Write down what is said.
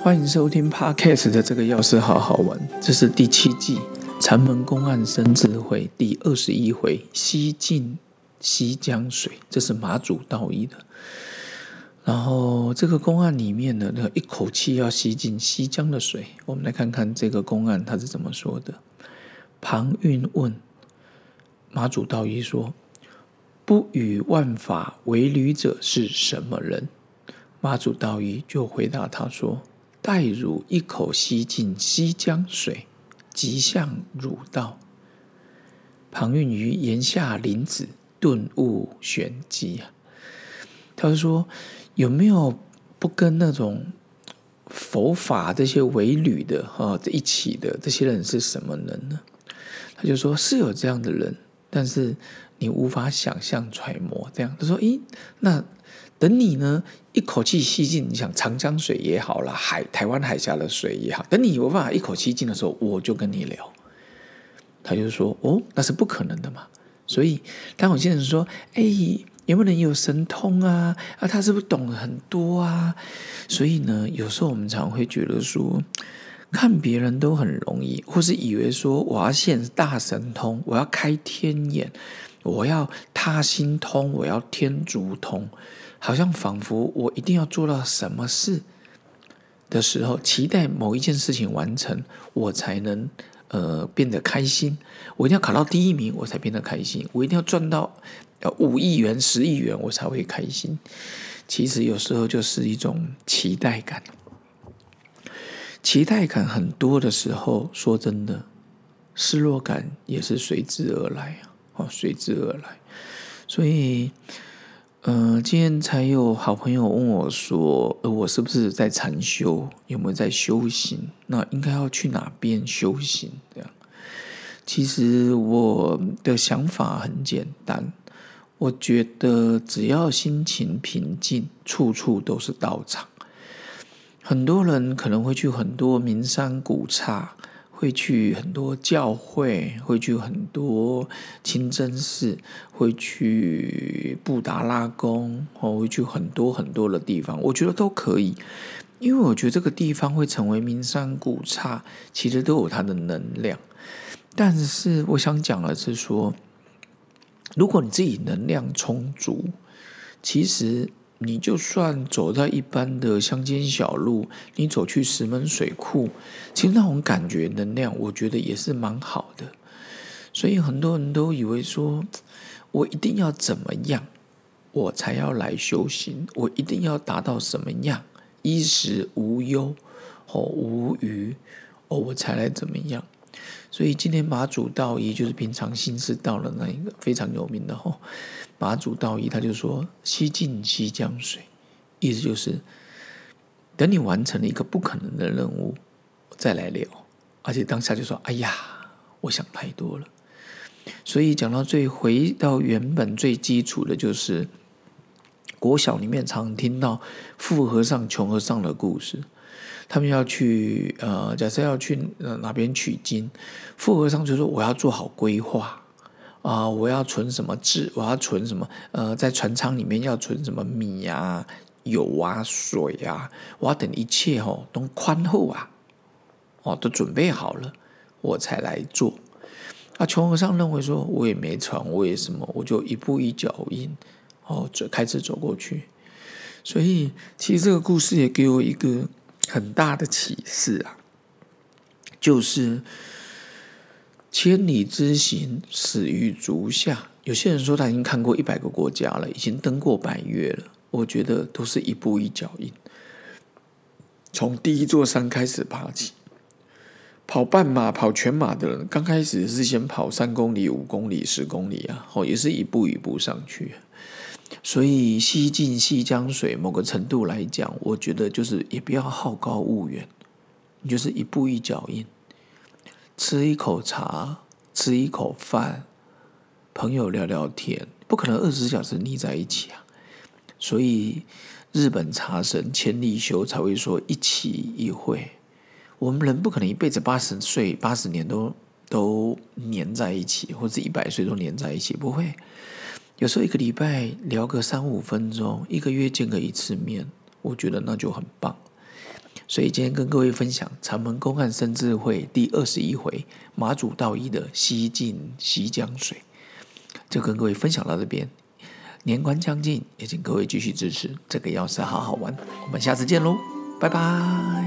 欢迎收听 Podcast 的这个钥匙好好玩，这是第七季禅门公案生智慧第二十一回西晋西江水，这是马祖道义的。然后这个公案里面呢，那一口气要吸进西江的水，我们来看看这个公案他是怎么说的。庞运问马祖道义说：“不与万法为侣者是什么人？”马祖道义就回答他说。待汝一口吸尽西江水，即向汝道。庞蕴于檐下林子，顿悟玄机啊！他说：“有没有不跟那种佛法这些为侣的哈一起的这些人是什么人呢？”他就说：“是有这样的人，但是你无法想象揣摩。”这样他说：“咦，那？”等你呢，一口气吸进，你想长江水也好了，海台湾海峡的水也好，等你有办法一口气进的时候，我就跟你聊。他就说：“哦，那是不可能的嘛。”所以，当有些人说：“哎，有没有人有神通啊？啊，他是不是懂很多啊？”所以呢，有时候我们常会觉得说，看别人都很容易，或是以为说我要现大神通，我要开天眼，我要他心通，我要天竺通。好像仿佛我一定要做到什么事的时候，期待某一件事情完成，我才能呃变得开心。我一定要考到第一名，我才变得开心。我一定要赚到五亿元、十亿元，我才会开心。其实有时候就是一种期待感，期待感很多的时候，说真的，失落感也是随之而来啊，随之而来，所以。嗯，今天才有好朋友问我说：“呃，我是不是在禅修？有没有在修行？那应该要去哪边修行？”这样，其实我的想法很简单，我觉得只要心情平静，处处都是道场。很多人可能会去很多名山古刹。会去很多教会，会去很多清真寺，会去布达拉宫，哦，会去很多很多的地方。我觉得都可以，因为我觉得这个地方会成为名山古刹，其实都有它的能量。但是我想讲的是说，如果你自己能量充足，其实。你就算走在一般的乡间小路，你走去石门水库，其实那种感觉能量，我觉得也是蛮好的。所以很多人都以为说，我一定要怎么样，我才要来修行，我一定要达到什么样，衣食无忧哦无余哦，我才来怎么样。所以今天马祖道一就是平常心是到了那一个非常有名的吼。马祖道一，他就说：“西进西江水，意思就是等你完成了一个不可能的任务，再来聊。而且当下就说：‘哎呀，我想太多了。’所以讲到最回到原本最基础的，就是国小里面常听到富和尚、穷和尚的故事。他们要去呃，假设要去哪边取经，富和尚就说：‘我要做好规划。’啊！我要存什么纸？我要存什么？呃，在船舱里面要存什么米啊、油啊、水啊？我要等一切哦都宽厚啊，哦都准备好了，我才来做。啊，穷和尚认为说，我也没船，我也什么，我就一步一脚印，哦，走开始走过去。所以，其实这个故事也给我一个很大的启示啊，就是。千里之行，始于足下。有些人说他已经看过一百个国家了，已经登过百越了。我觉得都是一步一脚印，从第一座山开始爬起。跑半马、跑全马的人，刚开始是先跑三公里、五公里、十公里啊，哦，也是一步一步上去。所以西进西江水，某个程度来讲，我觉得就是也不要好高骛远，你就是一步一脚印。吃一口茶，吃一口饭，朋友聊聊天，不可能二十四小时腻在一起啊。所以日本茶神千利休才会说一期一会。我们人不可能一辈子八十岁、八十年都都黏在一起，或者一百岁都黏在一起，不会。有时候一个礼拜聊个三五分钟，一个月见个一次面，我觉得那就很棒。所以今天跟各位分享长门公案生智慧第二十一回马祖道一的西进西江水，就跟各位分享到这边。年关将近，也请各位继续支持这个钥匙，好好玩。我们下次见喽，拜拜。